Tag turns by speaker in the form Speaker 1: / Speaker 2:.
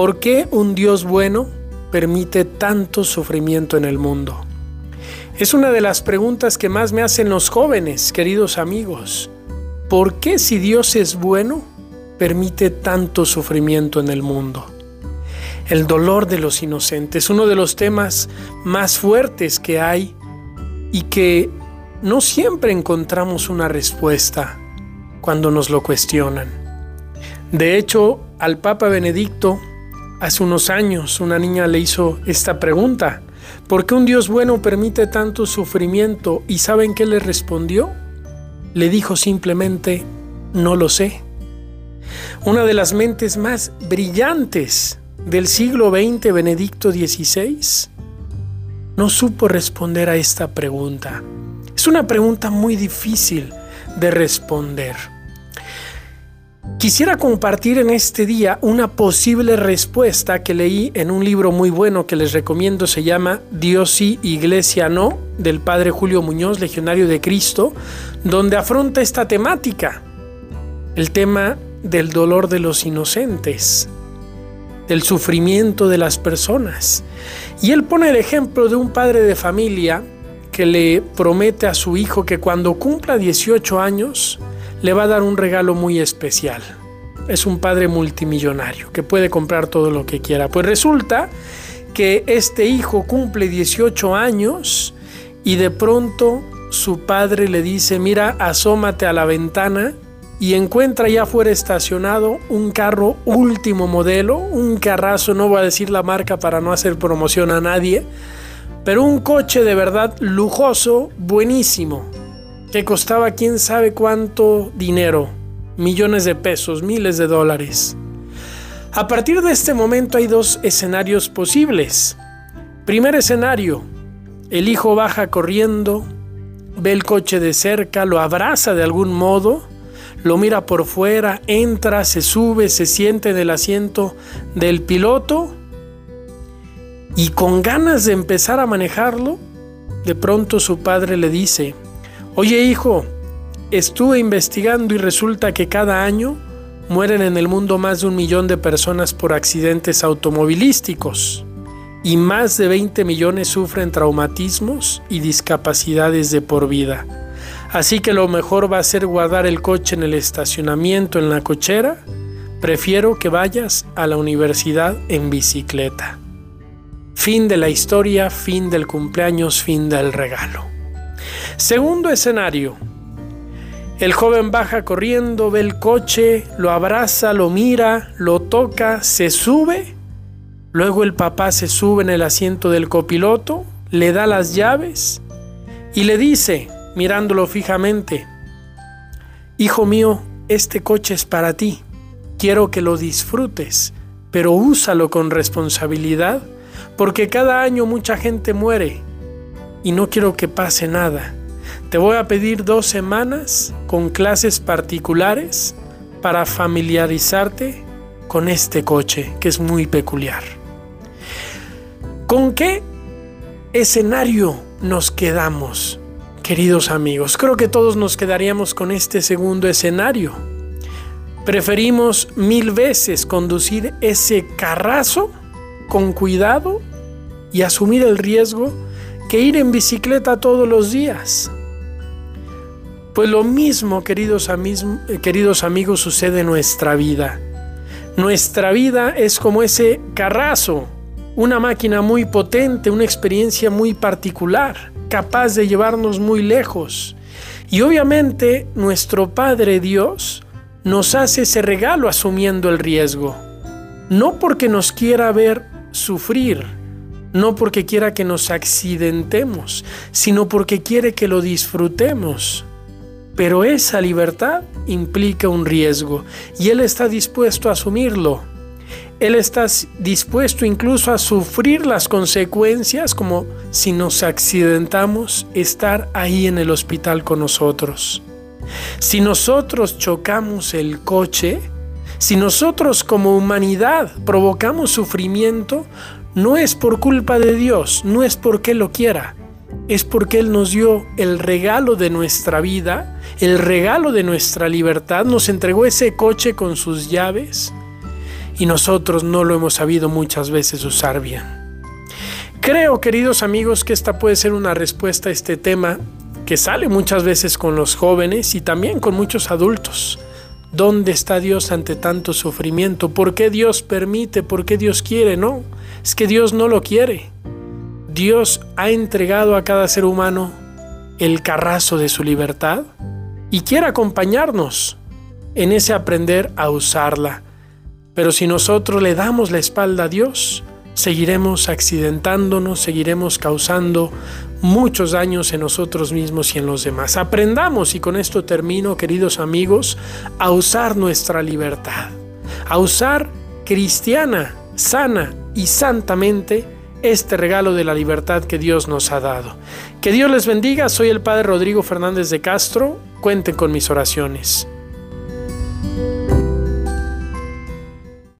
Speaker 1: ¿Por qué un Dios bueno permite tanto sufrimiento en el mundo? Es una de las preguntas que más me hacen los jóvenes, queridos amigos. ¿Por qué si Dios es bueno, permite tanto sufrimiento en el mundo? El dolor de los inocentes, uno de los temas más fuertes que hay y que no siempre encontramos una respuesta cuando nos lo cuestionan. De hecho, al Papa Benedicto Hace unos años una niña le hizo esta pregunta, ¿por qué un Dios bueno permite tanto sufrimiento? ¿Y saben qué le respondió? Le dijo simplemente, no lo sé. Una de las mentes más brillantes del siglo XX, Benedicto XVI, no supo responder a esta pregunta. Es una pregunta muy difícil de responder. Quisiera compartir en este día una posible respuesta que leí en un libro muy bueno que les recomiendo, se llama Dios sí, Iglesia no, del Padre Julio Muñoz, Legionario de Cristo, donde afronta esta temática, el tema del dolor de los inocentes, del sufrimiento de las personas. Y él pone el ejemplo de un padre de familia que le promete a su hijo que cuando cumpla 18 años, le va a dar un regalo muy especial. Es un padre multimillonario que puede comprar todo lo que quiera. Pues resulta que este hijo cumple 18 años y de pronto su padre le dice, mira, asómate a la ventana y encuentra ya fuera estacionado un carro último modelo, un carrazo, no voy a decir la marca para no hacer promoción a nadie, pero un coche de verdad lujoso, buenísimo, que costaba quién sabe cuánto dinero, millones de pesos, miles de dólares. A partir de este momento hay dos escenarios posibles. Primer escenario, el hijo baja corriendo, ve el coche de cerca, lo abraza de algún modo, lo mira por fuera, entra, se sube, se siente en el asiento del piloto y con ganas de empezar a manejarlo, de pronto su padre le dice, Oye hijo, estuve investigando y resulta que cada año mueren en el mundo más de un millón de personas por accidentes automovilísticos y más de 20 millones sufren traumatismos y discapacidades de por vida. Así que lo mejor va a ser guardar el coche en el estacionamiento en la cochera. Prefiero que vayas a la universidad en bicicleta. Fin de la historia, fin del cumpleaños, fin del regalo. Segundo escenario. El joven baja corriendo, ve el coche, lo abraza, lo mira, lo toca, se sube. Luego el papá se sube en el asiento del copiloto, le da las llaves y le dice, mirándolo fijamente, Hijo mío, este coche es para ti. Quiero que lo disfrutes, pero úsalo con responsabilidad, porque cada año mucha gente muere y no quiero que pase nada. Te voy a pedir dos semanas con clases particulares para familiarizarte con este coche que es muy peculiar. ¿Con qué escenario nos quedamos, queridos amigos? Creo que todos nos quedaríamos con este segundo escenario. Preferimos mil veces conducir ese carrazo con cuidado y asumir el riesgo que ir en bicicleta todos los días. Pues lo mismo, queridos, queridos amigos, sucede en nuestra vida. Nuestra vida es como ese carrazo, una máquina muy potente, una experiencia muy particular, capaz de llevarnos muy lejos. Y obviamente nuestro Padre Dios nos hace ese regalo asumiendo el riesgo. No porque nos quiera ver sufrir, no porque quiera que nos accidentemos, sino porque quiere que lo disfrutemos. Pero esa libertad implica un riesgo y Él está dispuesto a asumirlo. Él está dispuesto incluso a sufrir las consecuencias como si nos accidentamos, estar ahí en el hospital con nosotros. Si nosotros chocamos el coche, si nosotros como humanidad provocamos sufrimiento, no es por culpa de Dios, no es porque lo quiera, es porque Él nos dio el regalo de nuestra vida, el regalo de nuestra libertad, nos entregó ese coche con sus llaves y nosotros no lo hemos sabido muchas veces usar bien. Creo, queridos amigos, que esta puede ser una respuesta a este tema que sale muchas veces con los jóvenes y también con muchos adultos. ¿Dónde está Dios ante tanto sufrimiento? ¿Por qué Dios permite? ¿Por qué Dios quiere? No, es que Dios no lo quiere. Dios ha entregado a cada ser humano el carrazo de su libertad y quiere acompañarnos en ese aprender a usarla. Pero si nosotros le damos la espalda a Dios, seguiremos accidentándonos, seguiremos causando muchos daños en nosotros mismos y en los demás. Aprendamos, y con esto termino, queridos amigos, a usar nuestra libertad, a usar cristiana, sana y santamente este regalo de la libertad que Dios nos ha dado. Que Dios les bendiga, soy el Padre Rodrigo Fernández de Castro, cuenten con mis oraciones.